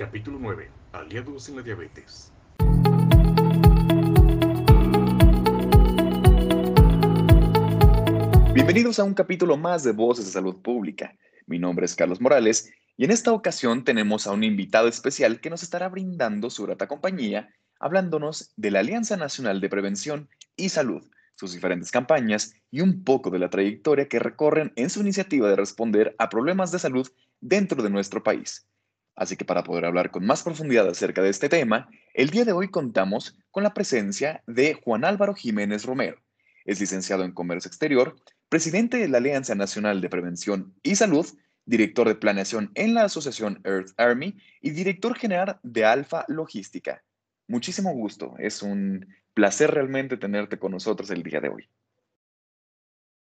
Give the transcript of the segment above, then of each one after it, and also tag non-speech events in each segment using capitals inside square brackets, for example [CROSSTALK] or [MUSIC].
Capítulo 9. Aliados en la diabetes. Bienvenidos a un capítulo más de Voces de Salud Pública. Mi nombre es Carlos Morales y en esta ocasión tenemos a un invitado especial que nos estará brindando su grata compañía, hablándonos de la Alianza Nacional de Prevención y Salud, sus diferentes campañas y un poco de la trayectoria que recorren en su iniciativa de responder a problemas de salud dentro de nuestro país. Así que para poder hablar con más profundidad acerca de este tema, el día de hoy contamos con la presencia de Juan Álvaro Jiménez Romero. Es licenciado en Comercio Exterior, presidente de la Alianza Nacional de Prevención y Salud, director de planeación en la Asociación Earth Army y director general de Alfa Logística. Muchísimo gusto, es un placer realmente tenerte con nosotros el día de hoy.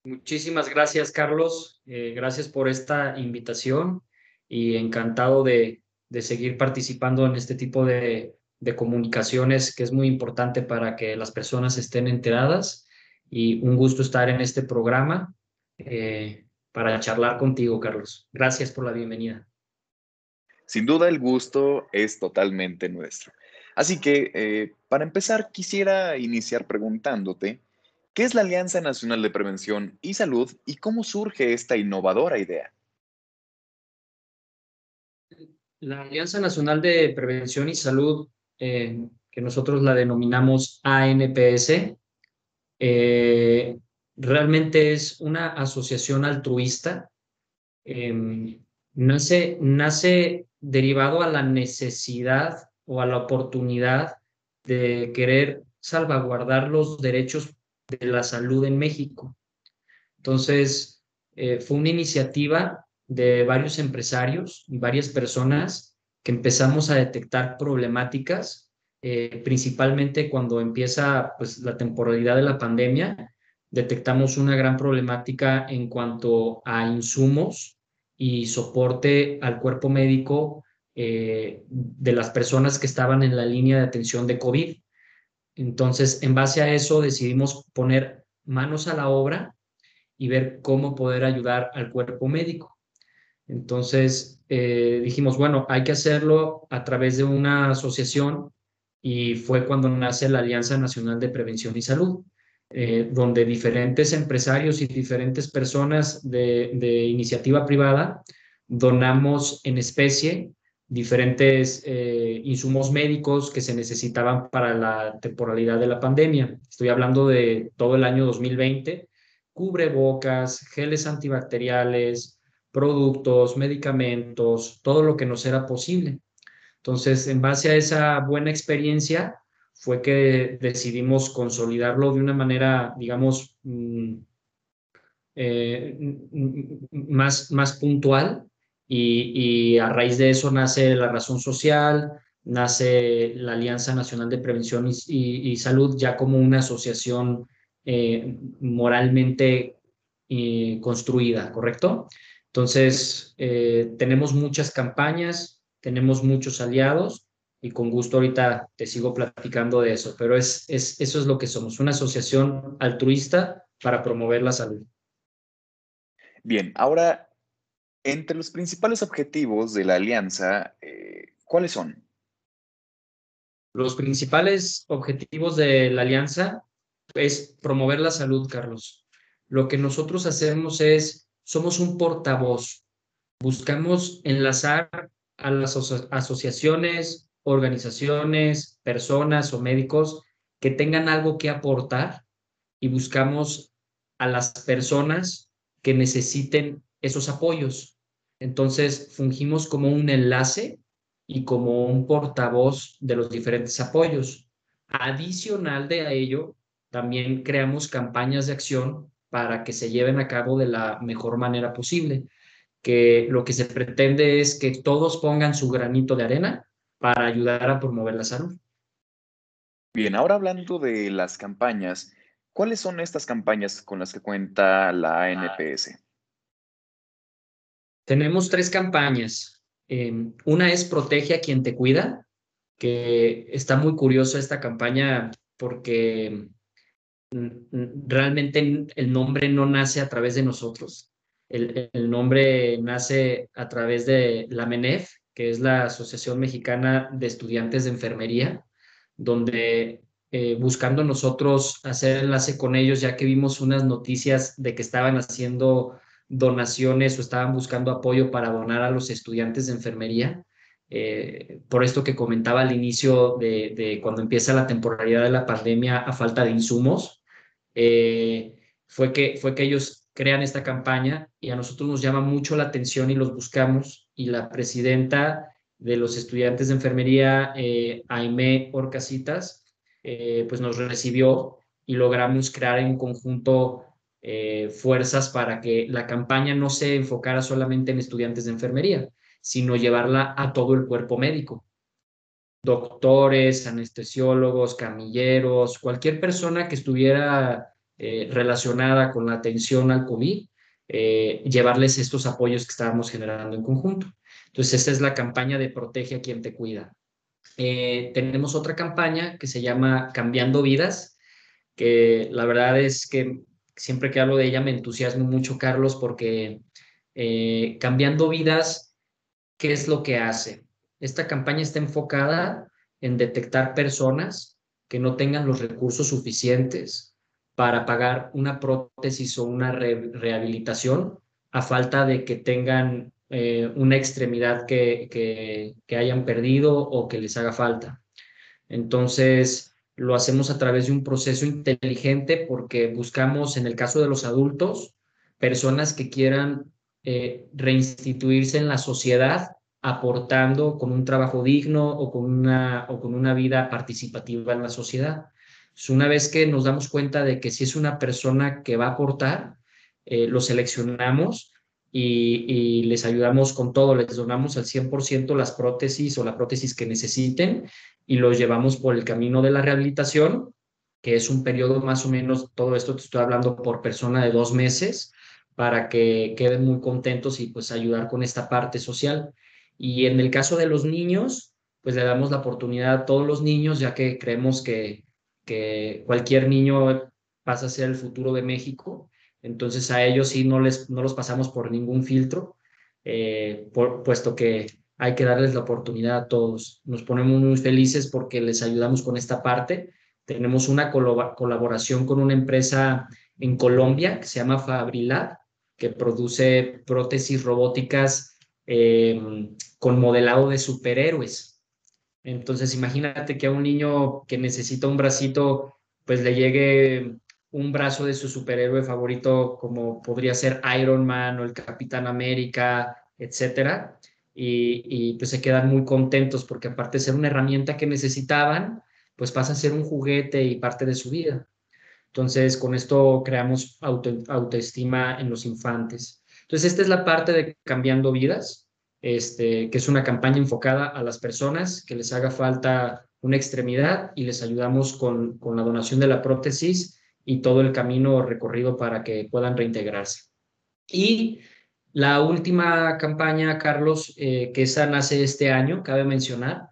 Muchísimas gracias, Carlos. Eh, gracias por esta invitación y encantado de, de seguir participando en este tipo de, de, comunicaciones que es muy importante para que las personas estén enteradas y un gusto estar en este programa eh, para charlar contigo, Carlos. Gracias por la bienvenida. Sin duda el gusto es totalmente nuestro. Así que, eh, para empezar, quisiera iniciar preguntándote, ¿qué es la Alianza Nacional de Prevención y Salud y cómo surge esta innovadora idea? La Alianza Nacional de Prevención y Salud, eh, que nosotros la denominamos ANPS, eh, realmente es una asociación altruista. Eh, nace, nace derivado a la necesidad o a la oportunidad de querer salvaguardar los derechos de la salud en México. Entonces, eh, fue una iniciativa de varios empresarios y varias personas que empezamos a detectar problemáticas, eh, principalmente cuando empieza pues, la temporalidad de la pandemia, detectamos una gran problemática en cuanto a insumos y soporte al cuerpo médico eh, de las personas que estaban en la línea de atención de COVID. Entonces, en base a eso, decidimos poner manos a la obra y ver cómo poder ayudar al cuerpo médico. Entonces eh, dijimos, bueno, hay que hacerlo a través de una asociación y fue cuando nace la Alianza Nacional de Prevención y Salud, eh, donde diferentes empresarios y diferentes personas de, iniciativa privada donamos en especie diferentes eh, insumos médicos que se necesitaban para la temporalidad de la pandemia. Estoy hablando de todo el año 2020, cubrebocas, geles antibacteriales, productos, medicamentos, todo lo que nos era posible. Entonces, en base a esa buena experiencia, fue que decidimos consolidarlo de una manera, digamos, mm, eh, más, más puntual y, a raíz de eso nace la razón social, nace la Alianza Nacional de Prevención y, y, Salud ya como una asociación eh, moralmente eh, construida, ¿correcto? Entonces, eh, tenemos muchas campañas, tenemos muchos aliados y con gusto ahorita te sigo platicando de eso, pero es, es, eso es lo que somos, una asociación altruista para promover la salud. Bien, ahora, entre los principales objetivos de la alianza, eh, ¿cuáles son? Los principales objetivos de la alianza es promover la salud, Carlos. Lo que nosotros hacemos es somos un portavoz. Buscamos enlazar a las asociaciones, organizaciones, personas o médicos que tengan algo que aportar y buscamos a las personas que necesiten esos apoyos. Entonces, fungimos como un enlace y como un portavoz de los diferentes apoyos. Adicional de ello, también creamos campañas de acción para que se lleven a cabo de la mejor manera posible, que lo que se pretende es que todos pongan su granito de arena para ayudar a promover la salud. Bien, ahora hablando de las campañas, ¿cuáles son estas campañas con las que cuenta la ANPS? Tenemos tres campañas. Eh, una es Protege a quien te cuida, que está muy curiosa esta campaña porque realmente el nombre no nace a través de nosotros. El, el, nombre nace a través de la MENEF, que es la Asociación Mexicana de Estudiantes de Enfermería, donde eh, buscando nosotros hacer enlace con ellos, ya que vimos unas noticias de que estaban haciendo donaciones o estaban buscando apoyo para donar a los estudiantes de enfermería. Eh, por esto que comentaba al inicio de, cuando empieza la temporalidad de la pandemia a falta de insumos, eh, fue, que, fue que ellos crean esta campaña y a nosotros nos llama mucho la atención y los buscamos y la presidenta de los estudiantes de enfermería, eh, Aime Orcasitas, eh, pues nos recibió y logramos crear en conjunto eh, fuerzas para que la campaña no se enfocara solamente en estudiantes de enfermería, sino llevarla a todo el cuerpo médico. Doctores, anestesiólogos, camilleros, cualquier persona que estuviera eh, relacionada con la atención al COVID, llevarles estos apoyos que estábamos generando en conjunto. Entonces, esa es la campaña de Protege a quien te cuida. Eh, tenemos otra campaña que se llama Cambiando Vidas, que la verdad es que siempre que hablo de ella me entusiasmo mucho, Carlos, porque eh, Cambiando Vidas, ¿qué es lo que hace? Esta campaña está enfocada en detectar personas que no tengan los recursos suficientes para pagar una prótesis o una rehabilitación a falta de que tengan eh, una extremidad que, que, hayan perdido o que les haga falta. Entonces, lo hacemos a través de un proceso inteligente porque buscamos, en el caso de los adultos, personas que quieran eh, reinstituirse en la sociedad aportando con un trabajo digno o con una, o con una vida participativa en la sociedad. una vez que nos damos cuenta de que si es una persona que va a aportar, eh, lo seleccionamos y, les ayudamos con todo, les donamos al 100% las prótesis o la prótesis que necesiten y los llevamos por el camino de la rehabilitación, que es un periodo más o menos, todo esto te estoy hablando por persona de dos meses, para que queden muy contentos y pues ayudar con esta parte social. Y en el caso de los niños, pues le damos la oportunidad a todos los niños, ya que creemos que, que cualquier niño pasa a ser el futuro de México entonces a ellos sí no, les, no los pasamos por ningún filtro, eh, puesto que hay que darles la oportunidad a todos. Nos ponemos muy felices porque les ayudamos con esta parte. Tenemos una colaboración con una empresa en Colombia que se llama Fabrilab, que produce prótesis robóticas em, con modelado de superhéroes. Entonces, imagínate que a un niño que necesita un bracito, pues le llegue un brazo de su superhéroe favorito, como podría ser Iron Man o el Capitán América, etcétera. Y, pues se quedan muy contentos porque aparte de ser una herramienta que necesitaban, pues pasa a ser un juguete y parte de su vida. Entonces, con esto creamos autoestima en los infantes. Entonces, esta es la parte de Cambiando Vidas, este, que es una campaña enfocada a las personas que les haga falta una extremidad y les ayudamos con, con la donación de la prótesis y todo el camino recorrido para que puedan reintegrarse. Y la última campaña, Carlos, eh, que esa nace este año, cabe mencionar,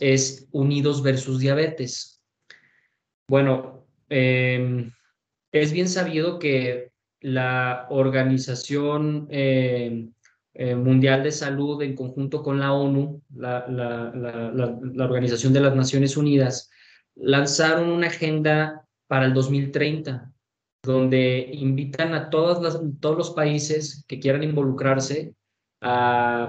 es Unidos versus Diabetes. Bueno, em, es bien sabido que la Organización em, eh, Mundial de Salud, en conjunto con la ONU, la, la Organización de las Naciones Unidas, lanzaron una agenda para el 2030, donde invitan a todas las, todos los países que quieran involucrarse a,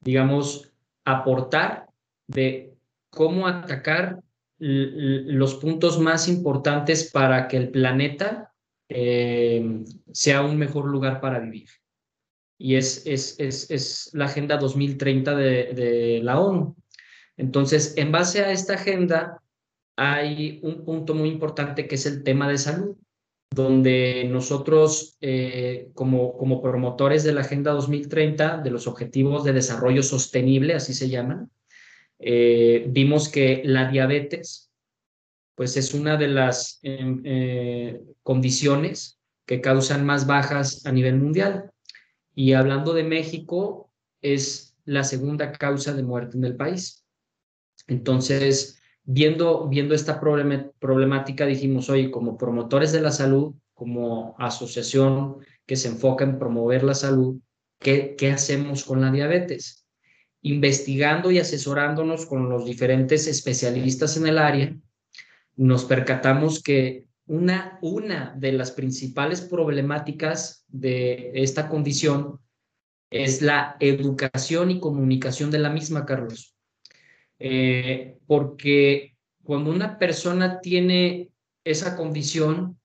digamos, aportar de cómo atacar los puntos más importantes para que el planeta eh, sea un mejor lugar para vivir. Y es, es, es, es la Agenda 2030 de, de la ONU. Entonces, en base a esta agenda, hay un punto muy importante que es el tema de salud, donde nosotros eh, como, como promotores de la Agenda 2030, de los Objetivos de Desarrollo Sostenible, así se llaman, eh, vimos que la diabetes pues es una de las em, eh, condiciones que causan más bajas a nivel mundial. Y hablando de México, es la segunda causa de muerte en el país. Entonces, viendo, viendo esta problemática, dijimos, oye, como promotores de la salud, como asociación que se enfoca en promover la salud, ¿qué, qué hacemos con la diabetes? investigando y asesorándonos con los diferentes especialistas en el área, nos percatamos que una, una de las principales problemáticas de esta condición es la educación y comunicación de la misma, Carlos. Eh, porque cuando una persona tiene esa condición,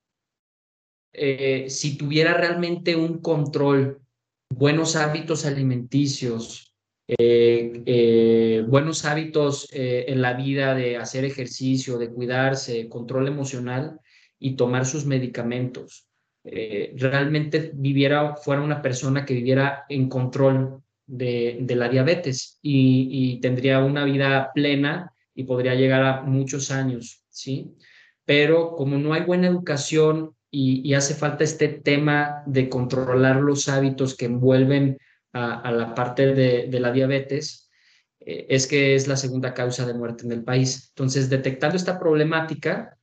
eh, si tuviera realmente un control, buenos hábitos alimenticios, eh, buenos hábitos en la vida de hacer ejercicio, de cuidarse, control emocional y tomar sus medicamentos, eh, realmente viviera, fuera una persona que viviera en control de, la diabetes y, tendría una vida plena y podría llegar a muchos años, ¿sí? Pero como no hay buena educación y, hace falta este tema de controlar los hábitos que envuelven a, la parte de, la diabetes, eh, es que es la segunda causa de muerte en el país. Entonces, detectando esta problemática,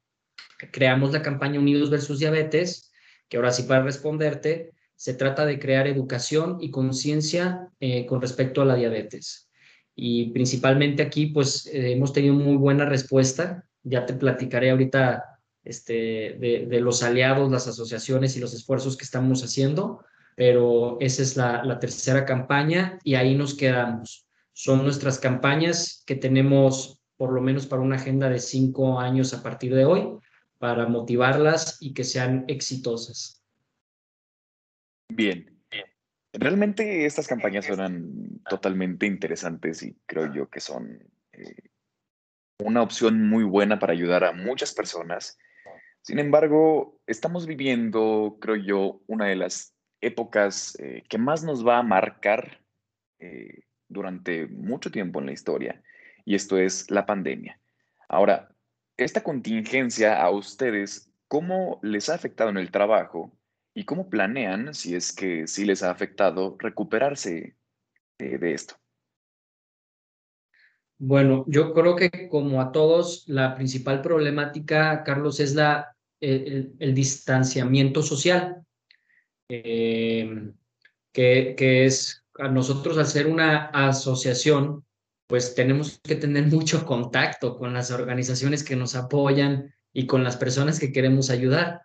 creamos la campaña Unidos versus Diabetes, que ahora sí para responderte, se trata de crear educación y conciencia eh, con respecto a la diabetes. Y principalmente aquí, pues eh, hemos tenido muy buena respuesta. Ya te platicaré ahorita este, de, los aliados, las asociaciones y los esfuerzos que estamos haciendo, pero esa es la, la tercera campaña y ahí nos quedamos. Son nuestras campañas que tenemos por lo menos para una agenda de cinco años a partir de hoy para motivarlas y que sean exitosas. Bien. Realmente estas campañas suenan totalmente interesantes y creo yo que son eh, una opción muy buena para ayudar a muchas personas. Sin embargo, estamos viviendo, creo yo, una de las épocas eh, que más nos va a marcar eh, durante mucho tiempo en la historia, y esto es la pandemia. Ahora, esta contingencia a ustedes, ¿cómo les ha afectado en el trabajo y cómo planean, si es que sí les ha afectado, recuperarse de esto? Bueno, yo creo que como a todos, la principal problemática, Carlos, es la, el, distanciamiento social, em, que, que es a nosotros al ser una asociación, pues tenemos que tener [LAUGHS] mucho contacto con las organizaciones que nos apoyan y con las personas que queremos ayudar.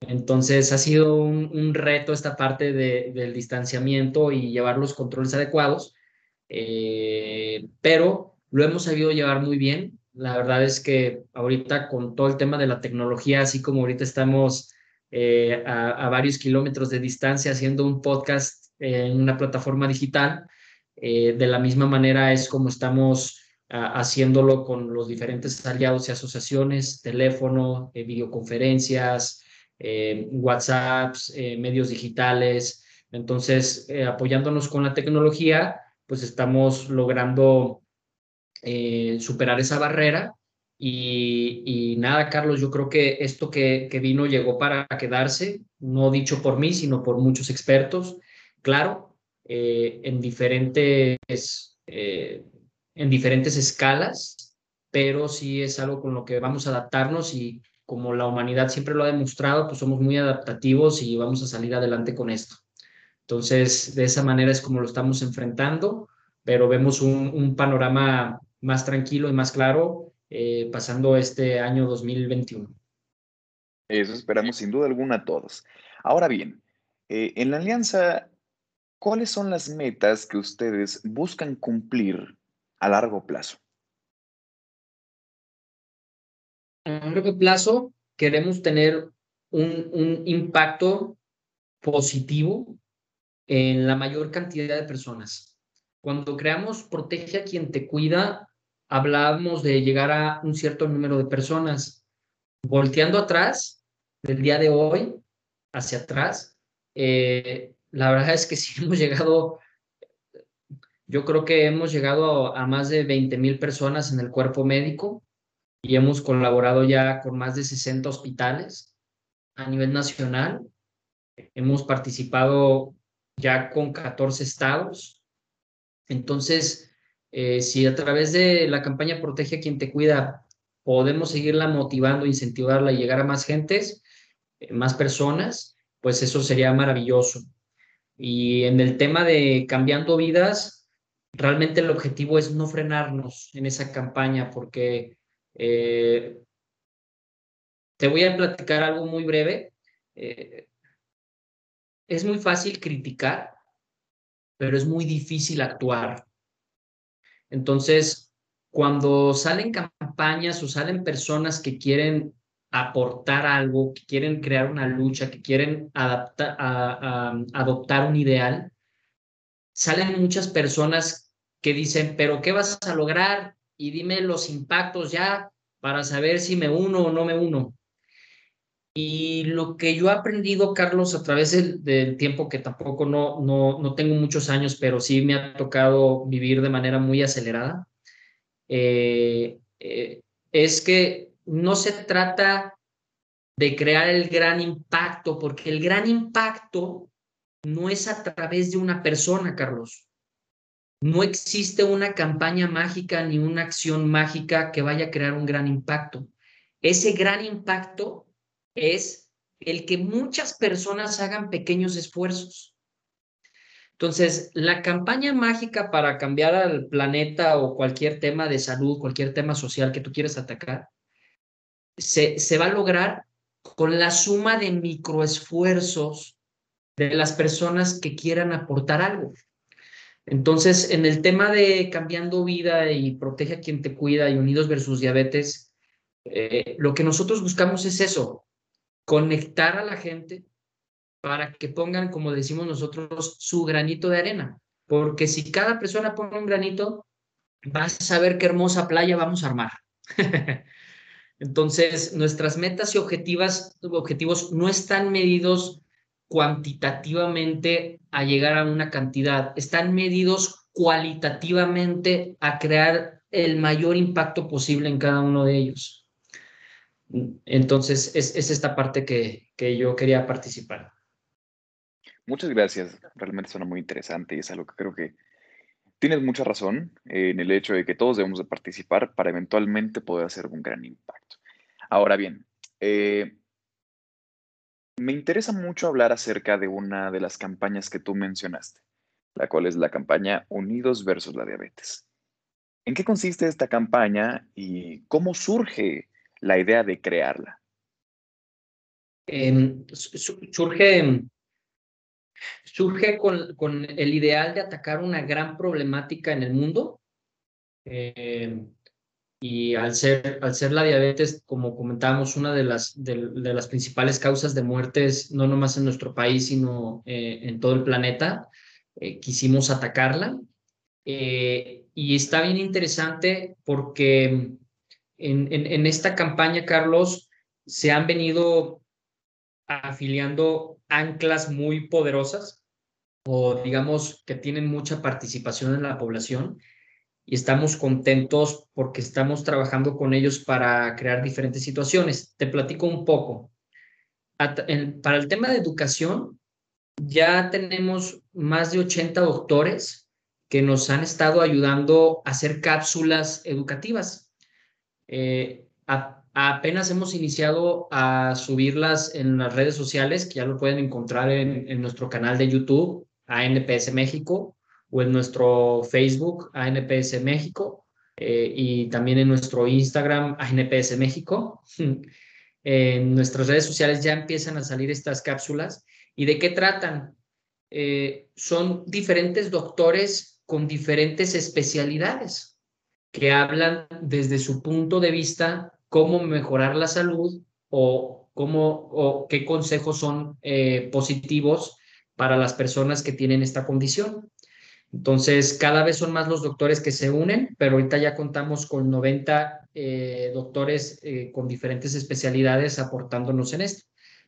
Entonces ha sido un, reto esta parte del distanciamiento y llevar los controles adecuados, eh, pero lo hemos sabido llevar muy bien. La verdad es que ahorita con todo el tema de la tecnología, así como ahorita estamos eh, a, varios kilómetros de distancia haciendo un podcast en una plataforma digital, eh, de la misma manera es como estamos ah, haciéndolo con los diferentes aliados y asociaciones, teléfono, eh, videoconferencias, eh, WhatsApps, medios digitales. Entonces, apoyándonos con la tecnología, pues estamos logrando superar esa barrera. Y, nada, Carlos, yo creo que esto que, que vino llegó para quedarse, no dicho por mí, sino por muchos expertos. Claro, eh, en, diferentes, eh, en diferentes escalas, pero sí es algo con lo que vamos a adaptarnos y como la humanidad siempre lo ha demostrado, pues somos muy adaptativos y vamos a salir adelante con esto. Entonces, de esa manera es como lo estamos enfrentando, pero vemos un, panorama más tranquilo y más claro eh, pasando este año 2021. Eso esperamos sin duda alguna todos. Ahora bien, en la alianza ¿cuáles son las metas que ustedes buscan cumplir a largo plazo? A largo plazo queremos tener un, impacto positivo en la mayor cantidad de personas. Cuando creamos Protege a quien te cuida, hablamos de llegar a un cierto número de personas. Volteando atrás, del día de hoy hacia atrás, eh, la verdad es que sí [LAUGHS] hemos llegado, yo creo que hemos llegado a, más de 20 mil personas en el cuerpo médico y hemos colaborado ya con más de 60 hospitales a nivel nacional. Hemos participado ya con 14 estados. Entonces, eh, si a través de la campaña Protege a quien te cuida podemos seguirla motivando, incentivarla y llegar a más gentes, eh, más personas, pues eso sería maravilloso. Y en el tema de cambiando vidas, realmente el objetivo es no frenarnos en esa campaña porque eh, te voy a platicar algo muy breve. Eh, es muy fácil criticar, pero es muy difícil actuar. Entonces, cuando salen campañas o salen personas que quieren aportar algo, que quieren crear una lucha, que quieren adaptar, adoptar un ideal, salen muchas personas que dicen, pero ¿qué vas a lograr? Y dime los impactos ya para saber si me uno o no me uno. Y lo que yo he aprendido, Carlos, a través del, tiempo que tampoco no, no, no, tengo muchos años, pero sí me ha tocado vivir de manera muy acelerada, eh, eh, es que no se trata de crear el gran impacto, porque el gran impacto no es a través de una persona, Carlos. No existe una campaña mágica ni una acción mágica que vaya a crear un gran impacto. Ese gran impacto es el que muchas personas hagan pequeños esfuerzos. Entonces, la campaña mágica para cambiar al planeta o cualquier tema de salud, cualquier tema social que tú quieras atacar, se, se va a lograr con la suma de microesfuerzos de las personas que quieran aportar algo. Entonces, en el tema de cambiando vida y protege a quien te cuida y unidos versus diabetes, eh, lo que nosotros buscamos es eso, conectar a la gente para que pongan, como decimos nosotros, su granito de arena. Porque si cada persona pone un granito, vas a saber qué hermosa playa vamos a armar. [LAUGHS] Entonces, nuestras metas y objetivos no están medidos cuantitativamente a llegar a una cantidad, están medidos cualitativamente a crear el mayor impacto posible en cada uno de ellos. Entonces, es, esta parte que, que yo quería participar. Muchas gracias. Realmente suena muy interesante y es algo que creo que tienes mucha razón en el hecho de que todos debemos de participar para eventualmente poder hacer un gran impacto. Ahora bien, eh, me interesa mucho hablar acerca de una de las campañas que tú mencionaste, la cual es la campaña Unidos versus la Diabetes. ¿En qué consiste esta campaña y cómo surge la idea de crearla? Em, surge surge con, el ideal de atacar una gran problemática en el mundo. Em, y al ser, al ser la diabetes, como comentábamos, una de las, de, las principales causas de muertes, no nomás en nuestro país, sino eh, en todo el planeta, eh, quisimos atacarla. Eh, y está bien interesante porque en, en, esta campaña, Carlos, se han venido afiliando anclas muy poderosas o digamos que tienen mucha participación en la población y estamos contentos porque estamos trabajando con ellos para crear diferentes situaciones. Te platico un poco. Para el tema de educación, ya tenemos más de 80 doctores que nos han estado ayudando a hacer cápsulas educativas. Eh, apenas hemos iniciado a subirlas en las redes sociales, que ya lo pueden encontrar en, nuestro canal de YouTube, ANPS México, o en nuestro Facebook ANPS México eh, y también en nuestro Instagram ANPS México. [LAUGHS] en nuestras redes sociales ya empiezan a salir estas cápsulas. ¿Y de qué tratan? Eh, son diferentes doctores con diferentes especialidades que hablan desde su punto de vista cómo mejorar la salud o, cómo, o qué consejos son eh, positivos para las personas que tienen esta condición. Entonces, cada vez son más los doctores que se unen, pero ahorita ya contamos con 90 eh, doctores eh, con diferentes especialidades aportándonos en esto,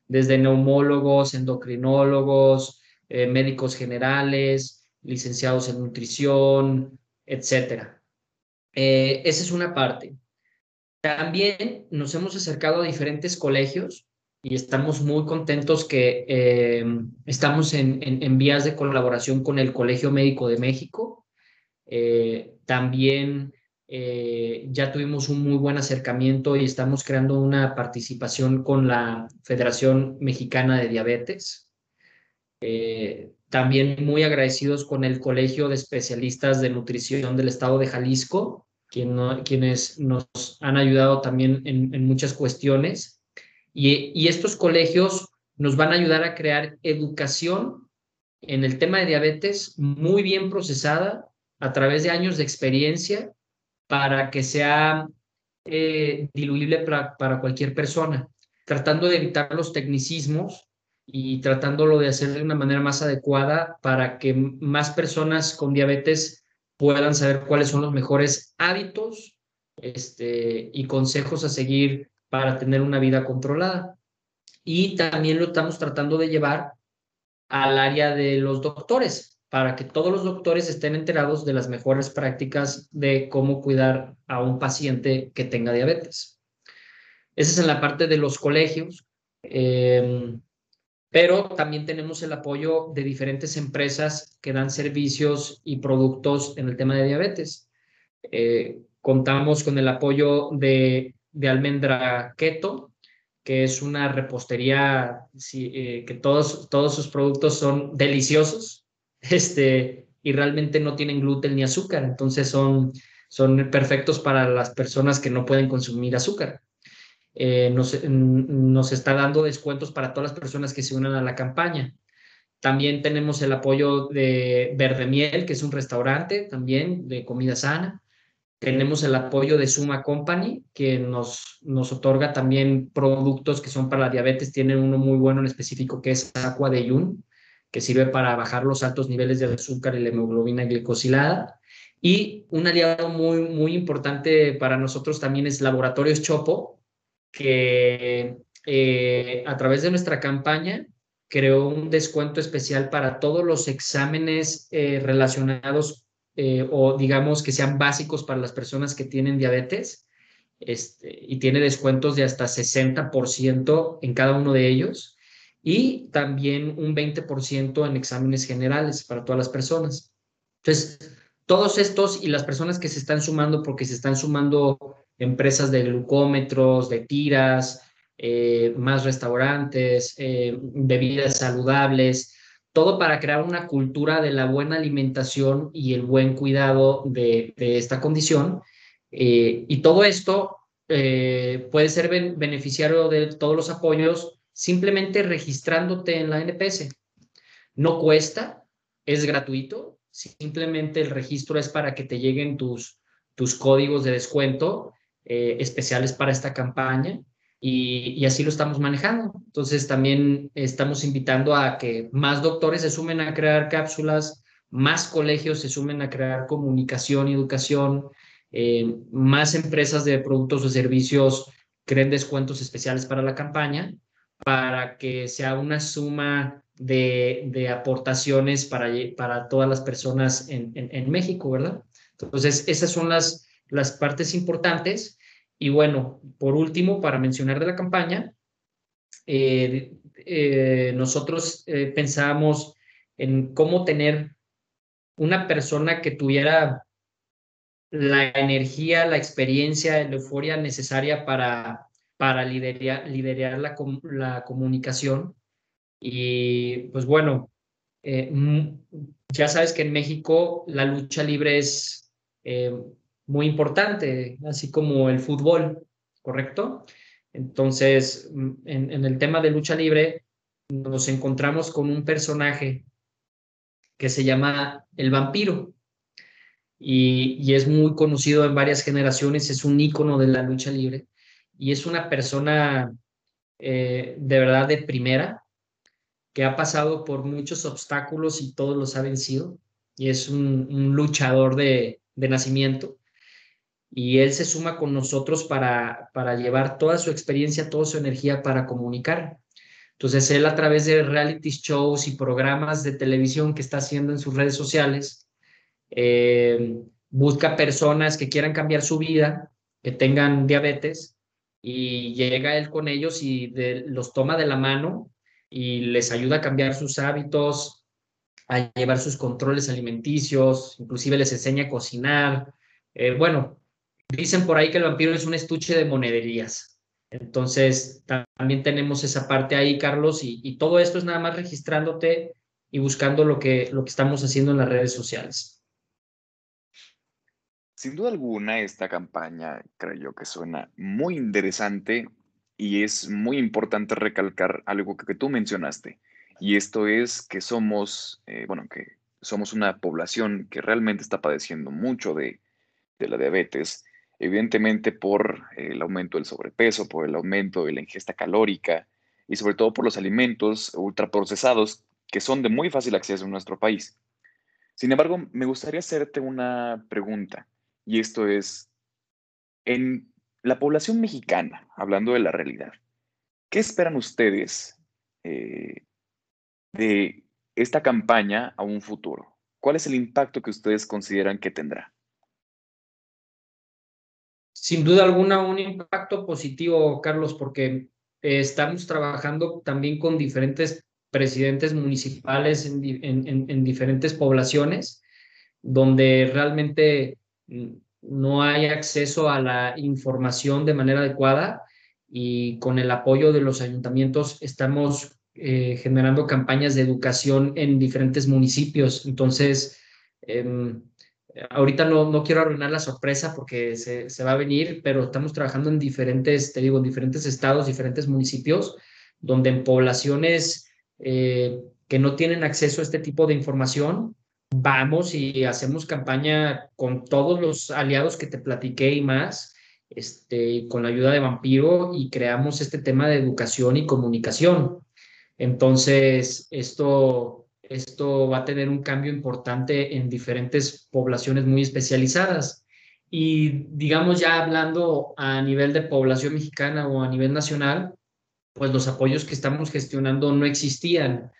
desde neumólogos, endocrinólogos, médicos generales, licenciados en nutrición, etcétera. esa es una parte. También nos hemos acercado a diferentes colegios y estamos muy contentos que eh, estamos en, en, vías de colaboración con el Colegio Médico de México. Eh, también eh, ya tuvimos un muy buen acercamiento y estamos creando una participación con la Federación Mexicana de Diabetes. también muy agradecidos con el Colegio de Especialistas de Nutrición del Estado de Jalisco, quienes nos han ayudado también en, muchas cuestiones. Y, estos colegios nos van a ayudar a crear educación en el tema de diabetes muy bien procesada a través de años de experiencia para que sea eh, diluible para, para, cualquier persona, tratando de evitar los tecnicismos y tratándolo de hacer de una manera más adecuada para que más personas con diabetes puedan saber cuáles son los mejores hábitos este, y consejos a seguir para tener una vida controlada. Y también lo estamos tratando de llevar al área de los doctores, para que todos los doctores estén enterados de las mejores prácticas de cómo cuidar a un paciente que tenga diabetes. Esa es en la parte de los colegios, em, pero también tenemos el apoyo de diferentes empresas que dan servicios y productos en el tema de diabetes. Eh, contamos con el apoyo de, Almendra Keto, que es una repostería eh, que todos, todos sus productos son deliciosos [LAUGHS] este, y realmente no tienen gluten ni azúcar, entonces son, son perfectos para las personas que no pueden consumir azúcar. Eh, nos, nos está dando descuentos para todas las personas que se unan a la campaña. También tenemos el apoyo de Verde Miel, que es un restaurante también de comida sana. Tenemos el apoyo de Suma Company, que nos, nos otorga también productos que son para la diabetes. Tienen uno muy bueno en específico que es Aqua de Yun, que sirve para bajar los altos niveles de azúcar y la hemoglobina glicosilada. Y un aliado muy, muy importante para nosotros también es Laboratorios Chopo, que eh, a través de nuestra campaña creó un descuento especial para todos los exámenes eh, relacionados eh, o digamos que sean básicos para las personas que tienen diabetes este, y tiene descuentos de hasta 60% en cada uno de ellos y también un 20% en exámenes generales para todas las personas. Entonces, todos estos y las personas que se están sumando, porque se están sumando empresas de glucómetros, de tiras, eh, más restaurantes, eh, bebidas saludables, todo para crear una cultura de la buena alimentación y el buen cuidado de, esta condición. Eh, y todo esto puede ser beneficiario de todos los apoyos simplemente registrándote en la NPS. No cuesta, es gratuito, simplemente el registro es para que te lleguen tus, tus códigos de descuento eh, especiales para esta campaña y, así lo estamos manejando. Entonces también estamos invitando a que más doctores se sumen a crear cápsulas, más colegios se sumen a crear comunicación y educación, eh, más empresas de productos o servicios creen descuentos especiales para la campaña, para que sea una suma de, aportaciones para, para todas las personas en, en, México, ¿verdad? Entonces, esas son las, las partes importantes. Y bueno, por último, para mencionar de la campaña, eh, eh, nosotros eh, pensábamos en cómo tener una persona que tuviera la energía, la experiencia, la euforia necesaria para, para liderar, liderar la, la comunicación. Y pues bueno, ya sabes que en México la lucha libre es muy importante, así como el fútbol, ¿correcto? Entonces, mm, en, el tema de lucha libre, nos encontramos con un personaje que se llama el vampiro y, es muy conocido en varias generaciones, es un ícono de la lucha libre y es una persona eh, de verdad de primera que ha pasado por muchos obstáculos y todos los ha vencido y es un, luchador de, de nacimiento y él se suma con nosotros para, para llevar toda su experiencia, toda su energía para comunicar. Entonces, él a través de reality shows y programas de televisión que está haciendo en sus redes sociales, eh, busca personas que quieran cambiar su vida, que tengan diabetes, y llega él con ellos y los toma de la mano y les ayuda a cambiar sus hábitos, a llevar sus controles alimenticios, inclusive les enseña a cocinar. Eh, bueno, Dicen por ahí que el vampiro es un estuche de monederías. Entonces, también tenemos esa parte ahí, Carlos, y, todo esto es nada más registrándote y buscando lo que, lo que estamos haciendo en las redes sociales. Sin duda alguna, esta campaña creo yo que suena muy interesante y es muy importante recalcar algo que, tú mencionaste. Y esto es que somos, eh, bueno, que somos una población que realmente está padeciendo mucho de, de la diabetes, evidentemente por el aumento del sobrepeso, por el aumento de la ingesta calórica y sobre todo por los alimentos ultraprocesados que son de muy fácil acceso en nuestro país. Sin embargo, me gustaría hacerte una pregunta, y esto es, en la población mexicana, hablando de la realidad, ¿qué esperan ustedes eh, de esta campaña a un futuro? ¿Cuál es el impacto que ustedes consideran que tendrá? Sin duda alguna, un impacto positivo, Carlos, porque eh, estamos trabajando también con diferentes presidentes municipales en, diferentes poblaciones donde realmente mm, no hay acceso a la información de manera adecuada y con el apoyo de los ayuntamientos estamos eh, generando campañas de educación en diferentes municipios. Entonces, em, ahorita no, no quiero arruinar la sorpresa porque se, se, va a venir, pero estamos trabajando en diferentes, te digo, en diferentes estados, diferentes municipios, donde en poblaciones eh, que no tienen acceso a este tipo de información, vamos y hacemos campaña con todos los aliados que te platiqué y más, este, con la ayuda de Vampiro y creamos este tema de educación y comunicación. Entonces, esto, esto va a tener un cambio importante en diferentes poblaciones muy especializadas. Y digamos ya hablando a nivel de población mexicana o a nivel nacional, pues los apoyos que estamos gestionando no existían.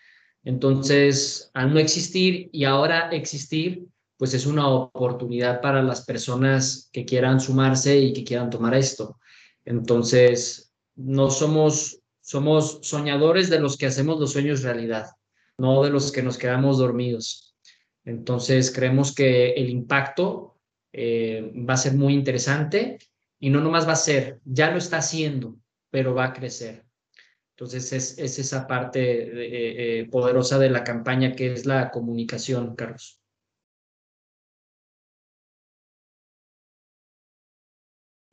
Entonces, al no existir y ahora existir, pues es una oportunidad para las personas que quieran sumarse y que quieran tomar esto. Entonces, no somos, somos soñadores de los que hacemos los sueños realidad, no de los que nos quedamos dormidos. Entonces, creemos que el impacto eh, va a ser muy interesante y no nomás va a ser, ya lo está haciendo, pero va a crecer. Entonces es, esa parte eh, eh, poderosa de la campaña que es la comunicación, Carlos.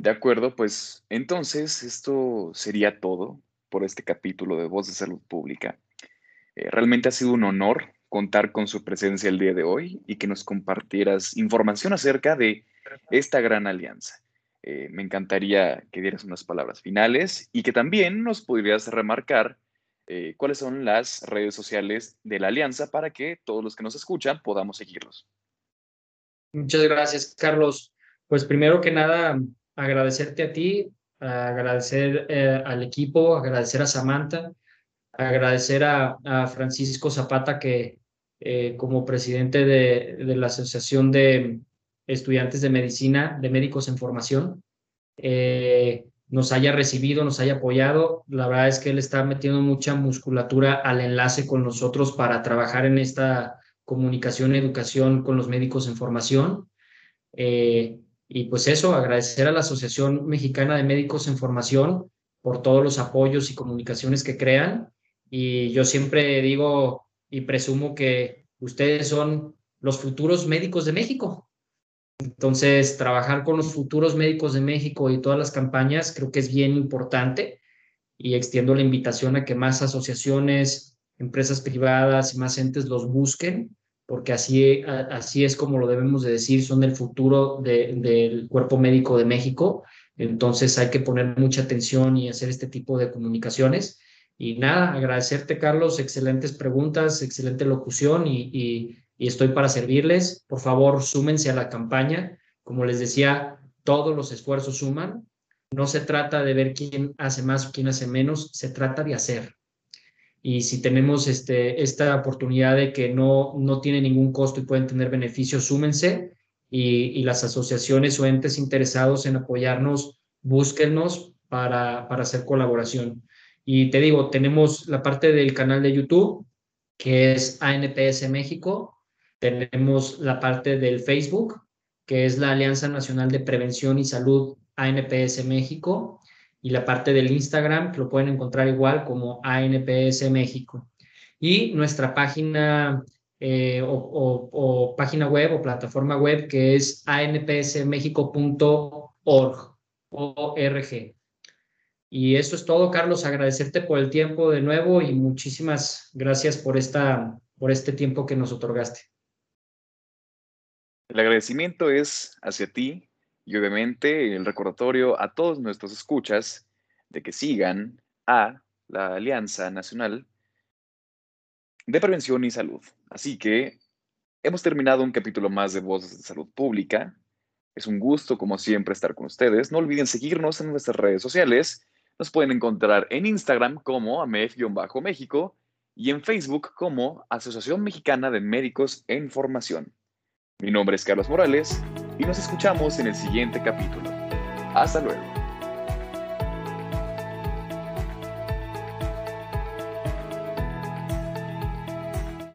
De acuerdo, pues entonces esto sería todo por este capítulo de Voz de Salud Pública. Eh, realmente ha sido un honor contar con su presencia el día de hoy y que nos compartieras información acerca de esta gran alianza. Eh, me encantaría que dieras unas palabras finales y que también nos pudieras remarcar eh, cuáles son las redes sociales de la Alianza para que todos los que nos escuchan podamos seguirlos. Muchas gracias, Carlos. Pues primero que nada, agradecerte a ti, agradecer al equipo, agradecer a Samantha, agradecer a, Francisco Zapata que como presidente de la Asociación de estudiantes de medicina, de médicos en formación, eh, nos haya recibido, nos haya apoyado. La verdad es que él está metiendo mucha musculatura al enlace con nosotros para trabajar en esta comunicación educación con los médicos en formación. Eh, y pues eso, agradecer a la Asociación Mexicana de Médicos en Formación por todos los apoyos y comunicaciones que crean. Y yo siempre digo y presumo que ustedes son los futuros médicos de México. Entonces, trabajar con los futuros médicos de México y todas las campañas creo que es bien importante y extiendo la invitación a que más asociaciones, empresas privadas y más entes los busquen, porque así, así es como lo debemos de decir, son el futuro del cuerpo médico de México. Entonces hay que poner mucha atención y hacer este tipo de comunicaciones. Y nada, agradecerte, Carlos, excelentes preguntas, excelente locución y y estoy para servirles. Por favor, súmense a la campaña. Como les decía, todos los esfuerzos suman. No se trata de ver quién hace más o quién hace menos, se trata de hacer. Y si tenemos este, esta oportunidad de que no, no tiene ningún costo y pueden tener beneficios, súmense. Y, las asociaciones o entes interesados en apoyarnos, búsquennos para, para hacer colaboración. Y te digo, tenemos la parte del canal de YouTube, que es ANPS México, tenemos la parte del Facebook, que es la Alianza Nacional de Prevención y Salud ANPS México, y la parte del Instagram, que lo pueden encontrar igual como ANPS México. y nuestra página eh, o, página web o plataforma web que es anpsmexico.org. Y eso es todo, Carlos. Agradecerte por el tiempo de nuevo y muchísimas gracias por, esta, por este tiempo que nos otorgaste. El agradecimiento es hacia ti y obviamente el recordatorio a todos nuestros escuchas de que sigan a la Alianza Nacional de Prevención y Salud. Así que hemos terminado un capítulo más de Voces de Salud Pública. Es un gusto, como siempre, estar con ustedes. No olviden seguirnos en nuestras redes sociales. Nos pueden encontrar en Instagram como AMEF-México y en Facebook como Asociación Mexicana de Médicos en Formación. Mi nombre es Carlos Morales y nos escuchamos en el siguiente capítulo. Hasta luego.